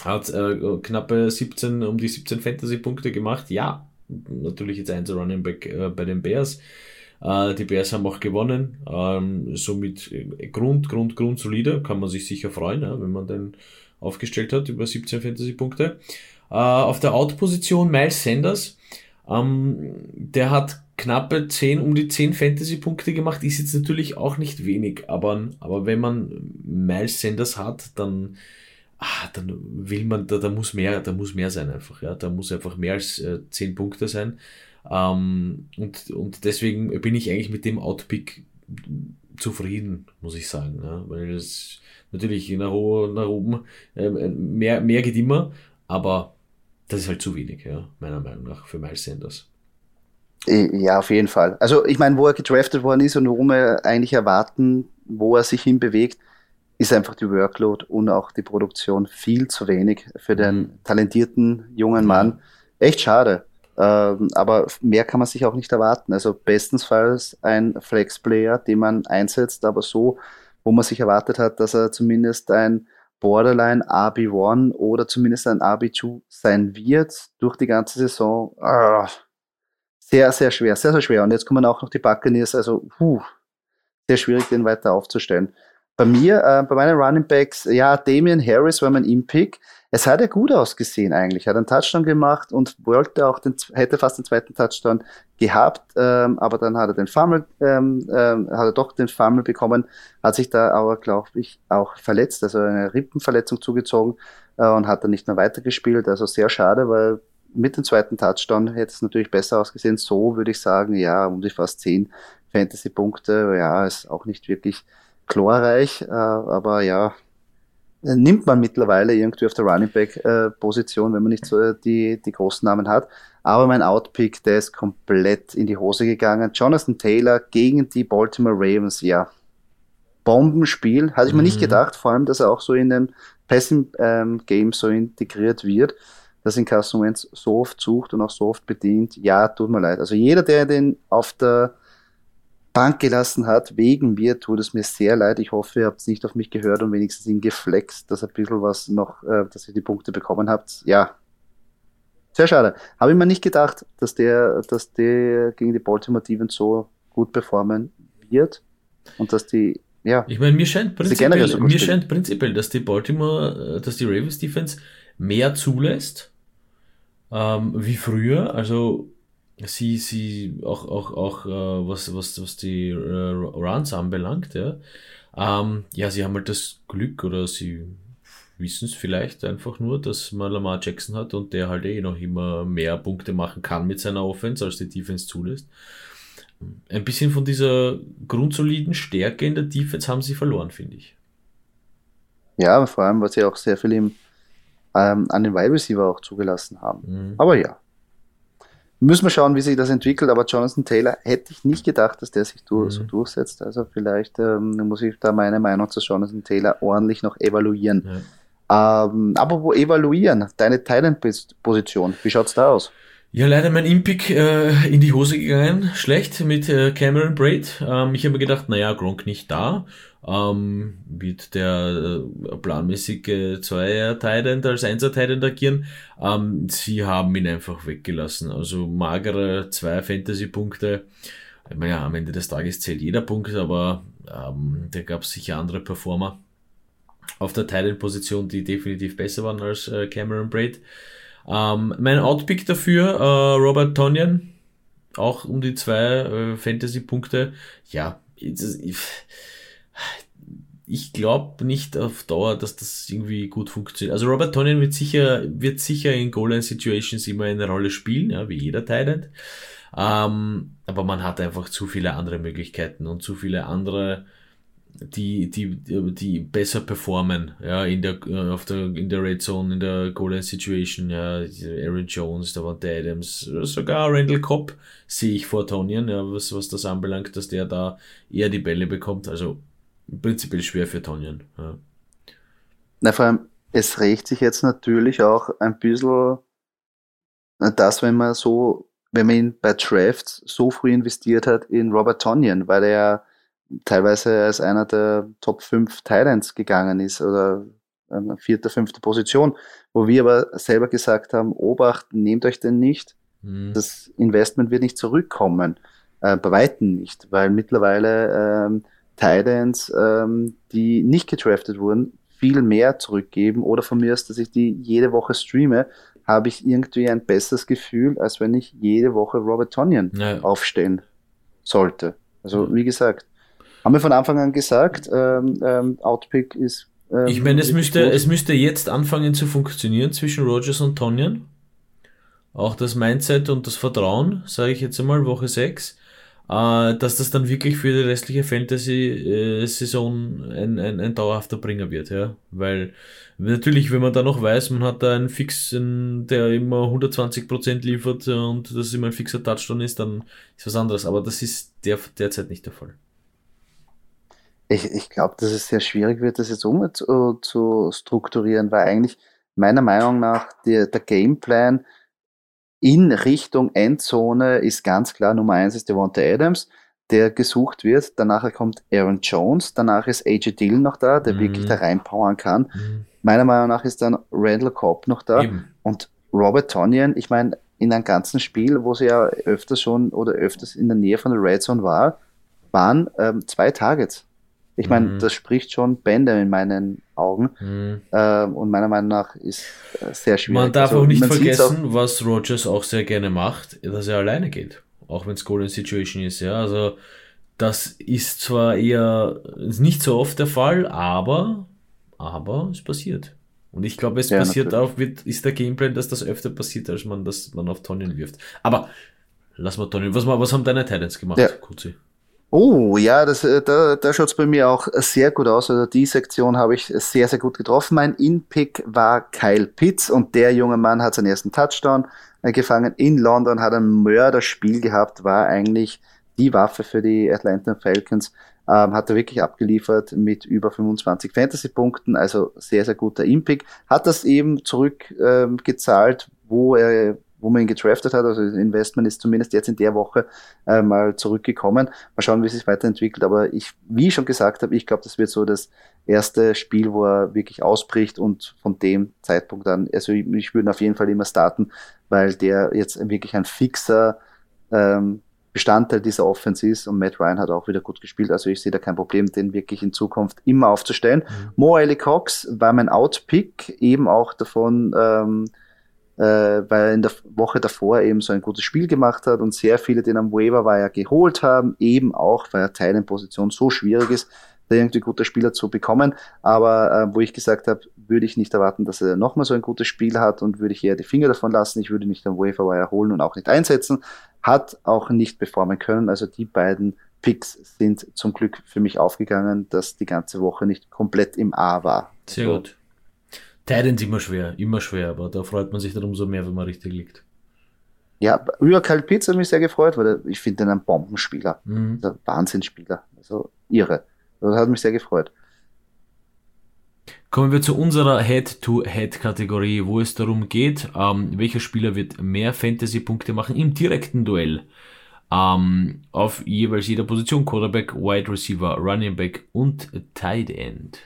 hat äh, knappe 17, um die 17 Fantasy-Punkte gemacht. Ja, natürlich jetzt ein Running Back äh, bei den Bears. Äh, die Bears haben auch gewonnen. Ähm, somit äh, Grund, Grund, Grund solide. Kann man sich sicher freuen, ja, wenn man den aufgestellt hat über 17 Fantasy-Punkte. Auf der Out-Position Miles Sanders. Ähm, der hat knappe 10, um die 10 Fantasy-Punkte gemacht, ist jetzt natürlich auch nicht wenig, aber, aber wenn man Miles Sanders hat, dann, ah, dann will man, da, da muss mehr, da muss mehr sein einfach, ja, da muss einfach mehr als äh, 10 Punkte sein. Ähm, und, und deswegen bin ich eigentlich mit dem Outpick zufrieden, muss ich sagen, ja, weil es natürlich nach, nach oben äh, mehr, mehr geht immer, aber das ist halt zu wenig, ja, meiner Meinung nach, für Miles Sanders. Ja, auf jeden Fall. Also ich meine, wo er gedraftet worden ist und worum wir eigentlich erwarten, wo er sich hinbewegt, ist einfach die Workload und auch die Produktion viel zu wenig für den mhm. talentierten jungen Mann. Echt schade. Ähm, aber mehr kann man sich auch nicht erwarten. Also bestensfalls ein Flex-Player, den man einsetzt, aber so, wo man sich erwartet hat, dass er zumindest ein Borderline RB1 oder zumindest ein RB2 sein wird durch die ganze Saison. Ah, sehr, sehr schwer, sehr, sehr schwer. Und jetzt kommen auch noch die Buccaneers, also puh, sehr schwierig, den weiter aufzustellen. Bei mir, äh, bei meinen Running Backs, ja, Damian Harris war mein In-Pick. Es hat ja gut ausgesehen eigentlich. Hat einen Touchdown gemacht und wollte auch den, hätte fast den zweiten Touchdown gehabt, ähm, aber dann hat er den Fumble, ähm, ähm, hat er doch den Fumble bekommen, hat sich da aber, glaube ich, auch verletzt, also eine Rippenverletzung zugezogen äh, und hat dann nicht mehr weitergespielt. Also sehr schade, weil mit dem zweiten Touchdown hätte es natürlich besser ausgesehen. So würde ich sagen, ja, um die fast zehn Fantasy-Punkte, ja, ist auch nicht wirklich chlorreich, äh, aber ja, nimmt man mittlerweile irgendwie auf der Running Back äh, Position, wenn man nicht so die, die großen Namen hat. Aber mein Outpick, der ist komplett in die Hose gegangen. Jonathan Taylor gegen die Baltimore Ravens, ja. Bombenspiel, hatte ich mir nicht mhm. gedacht, vor allem, dass er auch so in dem Passing ähm, Game so integriert wird, dass ihn Carson Wentz so oft sucht und auch so oft bedient. Ja, tut mir leid. Also jeder, der den auf der Bank gelassen hat, wegen mir, tut es mir sehr leid. Ich hoffe, ihr habt es nicht auf mich gehört und wenigstens ihn geflext, dass ein bisschen was noch, äh, dass ihr die Punkte bekommen habt. Ja. Sehr schade. Habe ich mir nicht gedacht, dass der, dass der gegen die Baltimore Defense so gut performen wird und dass die, ja. Ich meine, mir scheint prinzipiell, so mir scheint prinzipiell, dass die Baltimore, äh, dass die Ravens Defense mehr zulässt, ähm, wie früher. Also, sie, sie, auch, auch, auch äh, was, was, was die äh, Runs anbelangt, ja. Ähm, ja, sie haben halt das Glück oder sie wissen es vielleicht einfach nur, dass man Lamar Jackson hat und der halt eh noch immer mehr Punkte machen kann mit seiner Offense, als die Defense zulässt. Ein bisschen von dieser grundsoliden Stärke in der Defense haben sie verloren, finde ich. Ja, vor allem, was sie auch sehr viel im, ähm, an den Wide Receiver auch zugelassen haben. Mhm. Aber ja, Müssen wir schauen, wie sich das entwickelt, aber Jonathan Taylor hätte ich nicht gedacht, dass der sich durch, mhm. so durchsetzt. Also vielleicht ähm, muss ich da meine Meinung zu Jonathan Taylor ordentlich noch evaluieren. Ja. Ähm, aber wo evaluieren? Deine Thailand-Position, wie schaut's da aus? Ja, leider mein Impick äh, in die Hose gegangen. Schlecht mit äh, Cameron Braid. Ähm, ich habe mir gedacht, naja, Gronk nicht da ähm, wird der äh, planmäßige Zweier Tident als Einser Tident agieren. Ähm, sie haben ihn einfach weggelassen. Also magere zwei Fantasy-Punkte. Ja, am Ende des Tages zählt jeder Punkt, aber ähm, da gab es sicher andere Performer auf der Titan-Position, die definitiv besser waren als äh, Cameron Braid. Ähm, mein Outpick dafür, äh, Robert Tonyan, auch um die zwei äh, Fantasy-Punkte. Ja, ich, ich glaube nicht auf Dauer, dass das irgendwie gut funktioniert. Also Robert Tonyan wird sicher, wird sicher in Goal-Line-Situations immer eine Rolle spielen, ja, wie jeder Thailand. Ähm, aber man hat einfach zu viele andere Möglichkeiten und zu viele andere, die, die, die besser performen, ja, in der, äh, auf der, in der Red Zone, in der Goal-Line-Situation, ja, Aaron Jones, Davante Adams, sogar Randall Cobb sehe ich vor Tonyan, ja, was, was das anbelangt, dass der da eher die Bälle bekommt. Also prinzipiell schwer für Tonyan. Ja. Na, vor allem, es rächt sich jetzt natürlich auch ein bisschen das, wenn man so, wenn man ihn bei Drafts so früh investiert hat in Robert Tonyan, weil er teilweise als einer der Top 5 Titans gegangen ist oder eine vierte, fünfte Position, wo wir aber selber gesagt haben, Obacht, nehmt euch den nicht. Mhm. Das Investment wird nicht zurückkommen. Äh, bei Weitem nicht, weil mittlerweile ähm, Titans, ähm, die nicht gedraftet wurden, viel mehr zurückgeben oder von mir aus, dass ich die jede Woche streame, habe ich irgendwie ein besseres Gefühl, als wenn ich jede Woche Robert Tonyan ja. aufstehen sollte. Also wie gesagt, haben wir von Anfang an gesagt, ähm, ähm, Outpick ist. Ähm, ich meine, es müsste, es müsste jetzt anfangen zu funktionieren zwischen Rogers und Tonyan. Auch das Mindset und das Vertrauen, sage ich jetzt einmal, Woche 6. äh, dass das dann wirklich für die restliche Fantasy-Saison ein, ein, ein dauerhafter Bringer wird, ja. Weil natürlich, wenn man da noch weiß, man hat da einen Fixen, der immer 120% liefert und das immer ein fixer Touchdown ist, dann ist was anderes. Aber das ist der, derzeit nicht der Fall. Ich, ich glaube, dass es sehr schwierig wird, das jetzt um zu, strukturieren, weil eigentlich meiner Meinung nach der, der Gameplan in Richtung Endzone ist ganz klar Nummer eins ist Devonta Adams, der gesucht wird. Danach kommt Aaron Jones, danach ist AJ Dillon noch da, der mhm. wirklich da reinpowern kann. Mhm. Meiner Meinung nach ist dann Randall Cobb noch da Eben. und Robert Tonyan. Ich meine, in einem ganzen Spiel, wo sie ja öfters schon oder öfters in der Nähe von der Red Zone war, waren ähm, zwei Targets. Ich meine, mhm. das spricht schon Bände in meinen Augen. Mhm. Äh, und meiner Meinung nach ist äh, sehr schwierig. Man darf also, auch nicht vergessen, auch, was Rogers auch sehr gerne macht, dass er alleine geht. Auch wenn es Golden Situation ist, ja. Also, das ist zwar eher nicht so oft der Fall, aber, aber es passiert. Und ich glaube, es ja, passiert natürlich. auch, wird, ist der Gameplan, dass das öfter passiert, als man das man auf Tonnen wirft. Aber lass mal Tonnen. Was, was haben deine Titans gemacht, ja. Kurzi? Oh, ja, das, äh, da, da schaut es bei mir auch sehr gut aus. Also die Sektion habe ich sehr, sehr gut getroffen. Mein In-Pick war Kyle Pitts und der junge Mann hat seinen ersten Touchdown äh, gefangen in London, hat ein Mörderspiel gehabt, war eigentlich die Waffe für die Atlanta Falcons. Ähm, hat er wirklich abgeliefert mit über 25 Fantasy-Punkten, also sehr, sehr guter In-Pick. Hat das eben zurückgezahlt, ähm, wo er wo man ihn gedraftet hat. Also das Investment ist zumindest jetzt in der Woche äh, mal zurückgekommen. Mal schauen, wie es sich weiterentwickelt. Aber ich, wie ich schon gesagt habe, ich glaube, das wird so das erste Spiel, wo er wirklich ausbricht und von dem Zeitpunkt an, also ich, ich würde auf jeden Fall immer starten, weil der jetzt wirklich ein fixer ähm, Bestandteil dieser Offense ist und Matt Ryan hat auch wieder gut gespielt. Also ich sehe da kein Problem, den wirklich in Zukunft immer aufzustellen. Mhm. Mo Ali Cox war mein Outpick, eben auch davon, ähm, äh, weil er in der Woche davor eben so ein gutes Spiel gemacht hat und sehr viele den am Waiver war ja geholt haben, eben auch, weil er Teilenposition so schwierig ist, da irgendwie gute Spieler zu bekommen. Aber äh, wo ich gesagt habe, würde ich nicht erwarten, dass er nochmal so ein gutes Spiel hat und würde ich eher die Finger davon lassen. Ich würde nicht am Waiver Wire holen und auch nicht einsetzen. Hat auch nicht performen können. Also die beiden Picks sind zum Glück für mich aufgegangen, dass die ganze Woche nicht komplett im A war. Sehr gut. Titans immer schwer, immer schwer, aber da freut man sich dann umso mehr, wenn man richtig liegt. Ja, über Kyle Pitts hat mich sehr gefreut, weil ich finde ihn ein Bombenspieler. Mhm. Ein Wahnsinnsspieler. Also irre. Das hat mich sehr gefreut. Kommen wir zu unserer Head-to-Head-Kategorie, wo es darum geht, ähm, welcher Spieler wird mehr Fantasy-Punkte machen im direkten Duell. Ähm, auf jeweils jeder Position, Quarterback, Wide Receiver, Running Back und Tight End.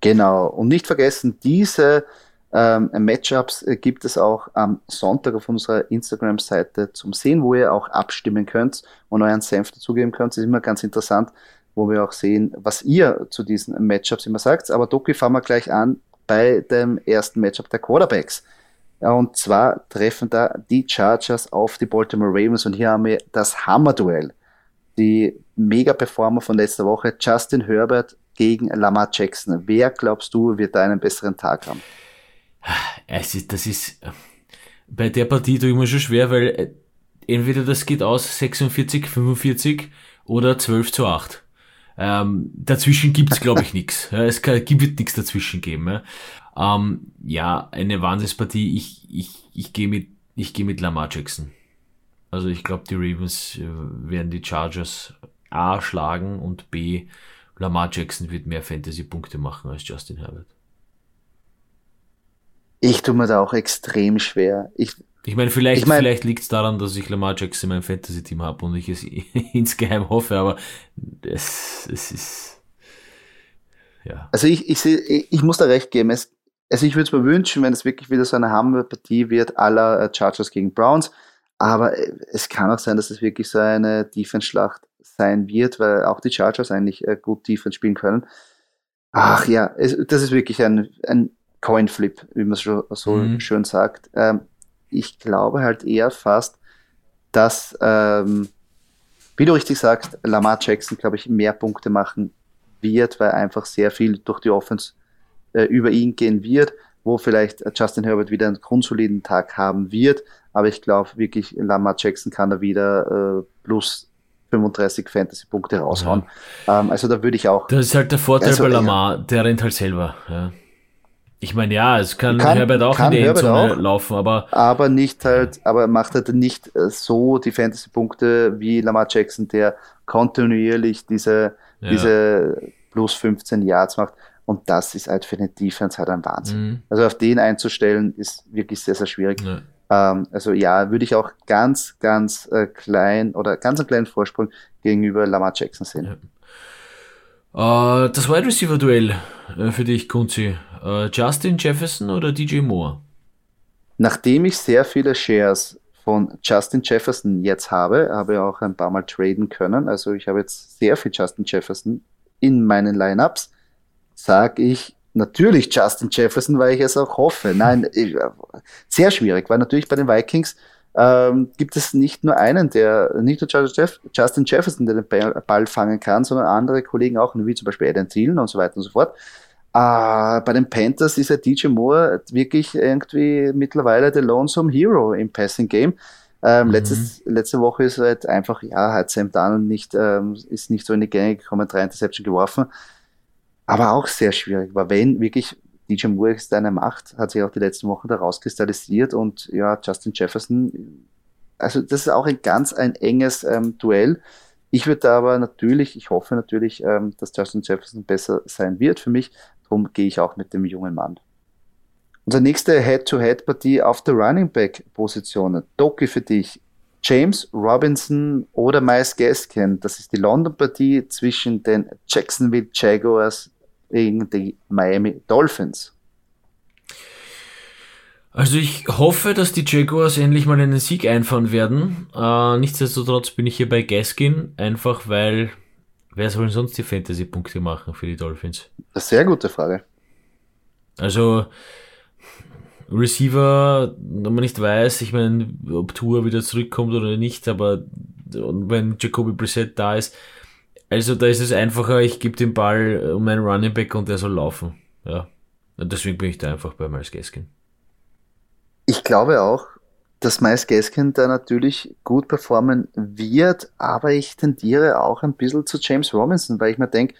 Genau. Und nicht vergessen, diese ähm, Matchups äh, gibt es auch am Sonntag auf unserer Instagram-Seite zum Sehen, wo ihr auch abstimmen könnt und euren Senf dazugeben könnt. Das ist immer ganz interessant, wo wir auch sehen, was ihr zu diesen Matchups immer sagt. Aber Doki fangen wir gleich an bei dem ersten Matchup der Quarterbacks. Und zwar treffen da die Chargers auf die Baltimore Ravens und hier haben wir das Hammer-Duell. Die Mega-Performer von letzter Woche, Justin Herbert gegen Lamar Jackson. Wer glaubst du, wird da einen besseren Tag haben? Es ist, das ist, bei der Partie tue ich mir schon schwer, weil äh, entweder das geht aus 46, 45 oder 12 zu 8. Ähm, dazwischen gibt's glaube ich, <laughs> nichts. Es kann, wird nichts dazwischen geben. Ja, ähm, ja eine Wahnsinnspartie. Ich, ich, ich gehe mit, ich gehe mit Lamar Jackson. Also ich glaube, die Ravens äh, werden die Chargers A schlagen und B Lamar Jackson wird mehr Fantasy-Punkte machen als Justin Herbert. Ich tue mir da auch extrem schwer. Ich, ich meine, vielleicht, ich mein, vielleicht liegt es daran, dass ich Lamar Jackson in meinem Fantasy-Team habe und ich es <laughs> insgeheim hoffe, aber es, es ist. Ja. Also ich, ich, seh, ich muss da recht geben. Es, also ich würde es mir wünschen, wenn es wirklich wieder so eine Hammer-Partie wird, aller äh, Chargers gegen Browns. Aber äh, es kann auch sein, dass es wirklich so eine Defense-Schlacht sein wird, weil auch die Chargers eigentlich äh, gut Defense spielen können. Ach ja, es, das ist wirklich ein, ein Coin-Flip, wie man so, so mhm. schön sagt. Ähm, ich glaube halt eher fast, dass, ähm, wie du richtig sagst, Lamar Jackson, glaube ich, mehr Punkte machen wird, weil einfach sehr viel durch die Offense äh, über ihn gehen wird, wo vielleicht Justin Herbert wieder einen grundsoliden Tag haben wird, aber ich glaube wirklich, Lamar Jackson kann da wieder äh, plus 35 Fantasy-Punkte raushauen. Ja. Ähm, also da würde ich auch. Das ist halt der Vorteil also, bei Lamar, der rennt halt selber. Ja. Ich meine, ja, es kann, kann Herbert auch kann in die Endzone laufen, aber. Aber nicht halt, aber macht halt nicht äh, so die Fantasy-Punkte wie Lamar Jackson, der kontinuierlich diese, ja. diese plus 15 Yards macht. Und das ist halt für den Defense halt ein Wahnsinn. Mhm. Also auf den einzustellen ist wirklich sehr, sehr schwierig. Ja. Ähm, also ja, würde ich auch ganz, ganz äh, klein oder ganz einen kleinen Vorsprung gegenüber Lamar Jackson sehen. Ja. Äh, das Wide Receiver Duell äh, für dich, Kunzi. Äh, Justin Jefferson oder DJ Moore? Nachdem ich sehr viele Shares von Justin Jefferson jetzt habe, habe ich auch ein paar Mal traden können. Also ich habe jetzt sehr viel Justin Jefferson in meinen Lineups. Sage ich natürlich Justin Jefferson, weil ich es auch hoffe. Nein, <laughs> sehr schwierig, weil natürlich bei den Vikings ähm, gibt es nicht nur einen, der, nicht nur Justin Jefferson, der den Ball fangen kann, sondern andere Kollegen auch, wie zum Beispiel Adam Thielen und so weiter und so fort. Äh, bei den Panthers ist ja DJ Moore wirklich irgendwie mittlerweile der Lonesome Hero im Passing Game. Ähm, mhm. letztes, letzte Woche ist halt einfach, ja, hat Sam Donald nicht, ähm, ist nicht so in die Gänge gekommen, drei Interception geworfen. Aber auch sehr schwierig, weil wenn wirklich DJ Moore ist eine Macht, hat sich auch die letzten Wochen da rauskristallisiert und ja, Justin Jefferson, also das ist auch ein ganz ein enges ähm, Duell. Ich würde aber natürlich, ich hoffe natürlich, ähm, dass Justin Jefferson besser sein wird für mich. Darum gehe ich auch mit dem jungen Mann. Unsere nächste Head-to-Head-Partie auf der Running Back-Position. Doki für dich. James Robinson oder Miles Gaskin. Das ist die London-Partie zwischen den Jacksonville Jaguars gegen die Miami Dolphins. Also ich hoffe, dass die Jaguars endlich mal einen Sieg einfahren werden. Äh, nichtsdestotrotz bin ich hier bei Gaskin, einfach weil wer soll sonst die Fantasy-Punkte machen für die Dolphins? Das ist eine sehr gute Frage. Also Receiver, wenn man nicht weiß, ich meine, ob Tour wieder zurückkommt oder nicht, aber wenn Jacoby Brissett da ist, also da ist es einfacher, ich gebe den Ball äh, um meinen Running Back und der soll laufen. Ja. Und deswegen bin ich da einfach bei Miles Gaskin. Ich glaube auch, dass Miles Gaskin da natürlich gut performen wird, aber ich tendiere auch ein bisschen zu James Robinson, weil ich mir denke,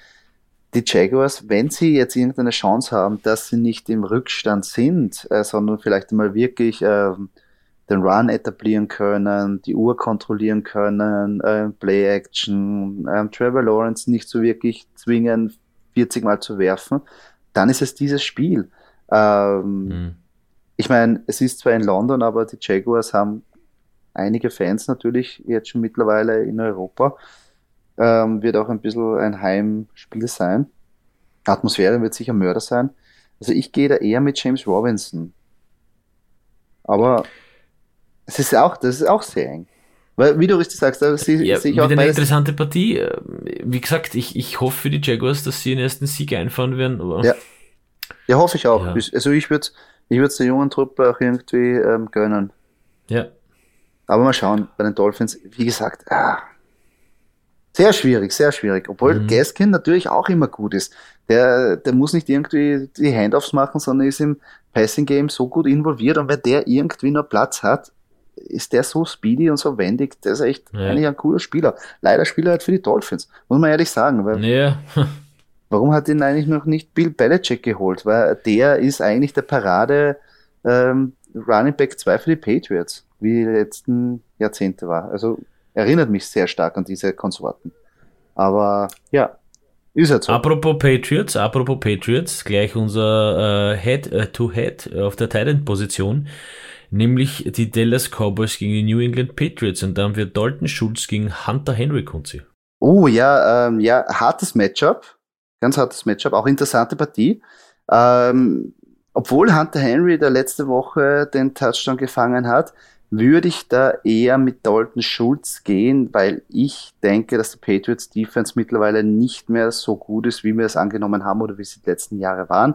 die Jaguars, wenn sie jetzt irgendeine Chance haben, dass sie nicht im Rückstand sind, äh, sondern vielleicht mal wirklich äh, den Run etablieren können, die Uhr kontrollieren können, äh, Play-Action, äh, Trevor Lawrence nicht so wirklich zwingen, 40 Mal zu werfen, dann ist es dieses Spiel. Ähm, mhm. Ich meine, es ist zwar in London, aber die Jaguars haben einige Fans natürlich jetzt schon mittlerweile in Europa. Ähm, wird auch ein bisschen ein Heimspiel sein. Atmosphäre wird sicher Mörder sein. Also ich gehe da eher mit James Robinson. Aber es ist auch, das ist auch sehr eng. Weil, wie du richtig sagst, da sehe ja, ich auch eine interessante Partie. Äh, wie gesagt, ich, ich hoffe für die Jaguars, dass sie den ersten Sieg einfahren werden. Ja. ja, hoffe ich auch. Ja. Also ich würde ich würde der jungen Truppe auch irgendwie ähm, gönnen. Ja. Aber mal schauen, bei den Dolphins, wie gesagt, ah, sehr schwierig, sehr schwierig. Obwohl mhm. Gaskin natürlich auch immer gut ist. Der, der muss nicht irgendwie die Handoffs machen, sondern ist im Passing Game so gut involviert und wenn der irgendwie nur Platz hat, ist der so speedy und so wendig, der ist echt ja. eigentlich ein cooler Spieler. Leider spielt er halt für die Dolphins, muss man ehrlich sagen. Weil ja. <laughs> warum hat ihn eigentlich noch nicht Bill Belichick geholt? Weil der ist eigentlich der Parade ähm, Running Back 2 für die Patriots, wie die letzten Jahrzehnte war. Also erinnert mich sehr stark an diese Konsorten. Aber ja, ist halt so. Apropos Patriots, apropos Patriots, gleich unser äh, Head-to-Head äh, -Head auf der Titan-Position nämlich die Dallas Cowboys gegen die New England Patriots und dann wird Dalton Schulz gegen Hunter Henry Kunzi. Oh ja, ähm, ja, hartes Matchup, ganz hartes Matchup, auch interessante Partie. Ähm, obwohl Hunter Henry der letzte Woche den Touchdown gefangen hat, würde ich da eher mit Dalton Schulz gehen, weil ich denke, dass die Patriots Defense mittlerweile nicht mehr so gut ist, wie wir es angenommen haben oder wie sie die letzten Jahre waren.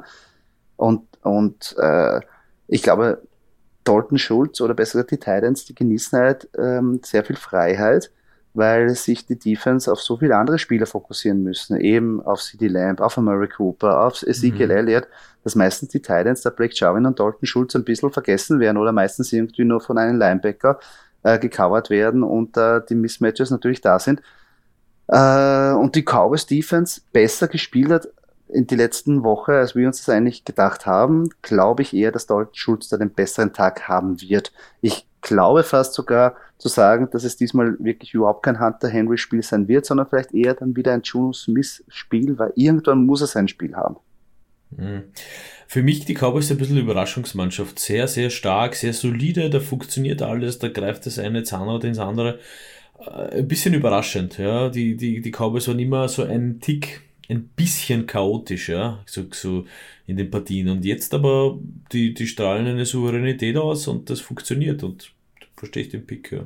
Und, und äh, ich glaube, Dalton Schulz oder besser gesagt die Titans, die genießen halt ähm, sehr viel Freiheit. weil sich die Defense auf so viele andere Spieler fokussieren müssen, eben auf CD Lamb, auf Murray Cooper, auf Ezekiel mhm. Elliott, dass meistens die Titans, der Blake Jarwin und Dalton Schulz ein bisschen vergessen werden oder meistens irgendwie nur von einem Linebacker äh, gecovert werden und äh, die Mismatches natürlich da sind. Äh, und die Cowboys Defense besser gespielt hat in die letzten Woche, als wir uns das eigentlich gedacht haben, glaube ich eher, dass Dalton Schulz da den besseren Tag haben wird. Ich glaube fast sogar zu sagen, dass es diesmal wirklich überhaupt kein Hunter Henry Spiel sein wird, sondern vielleicht eher dann wieder ein Juno Smith Spiel, weil irgendwann muss er sein Spiel haben. Mhm. Für mich die Cowboys ein bisschen Überraschungsmannschaft. Sehr, sehr stark, sehr solide, da funktioniert alles, da greift das eine Zahnrad ins andere. Äh, ein bisschen überraschend, ja. Die, die, die Cowboys waren immer so ein Tick, ein bisschen chaotisch, ja, so, so in den Partien. Und jetzt aber, die, die strahlen eine Souveränität aus und das funktioniert und verstehe ich den Pick, ja.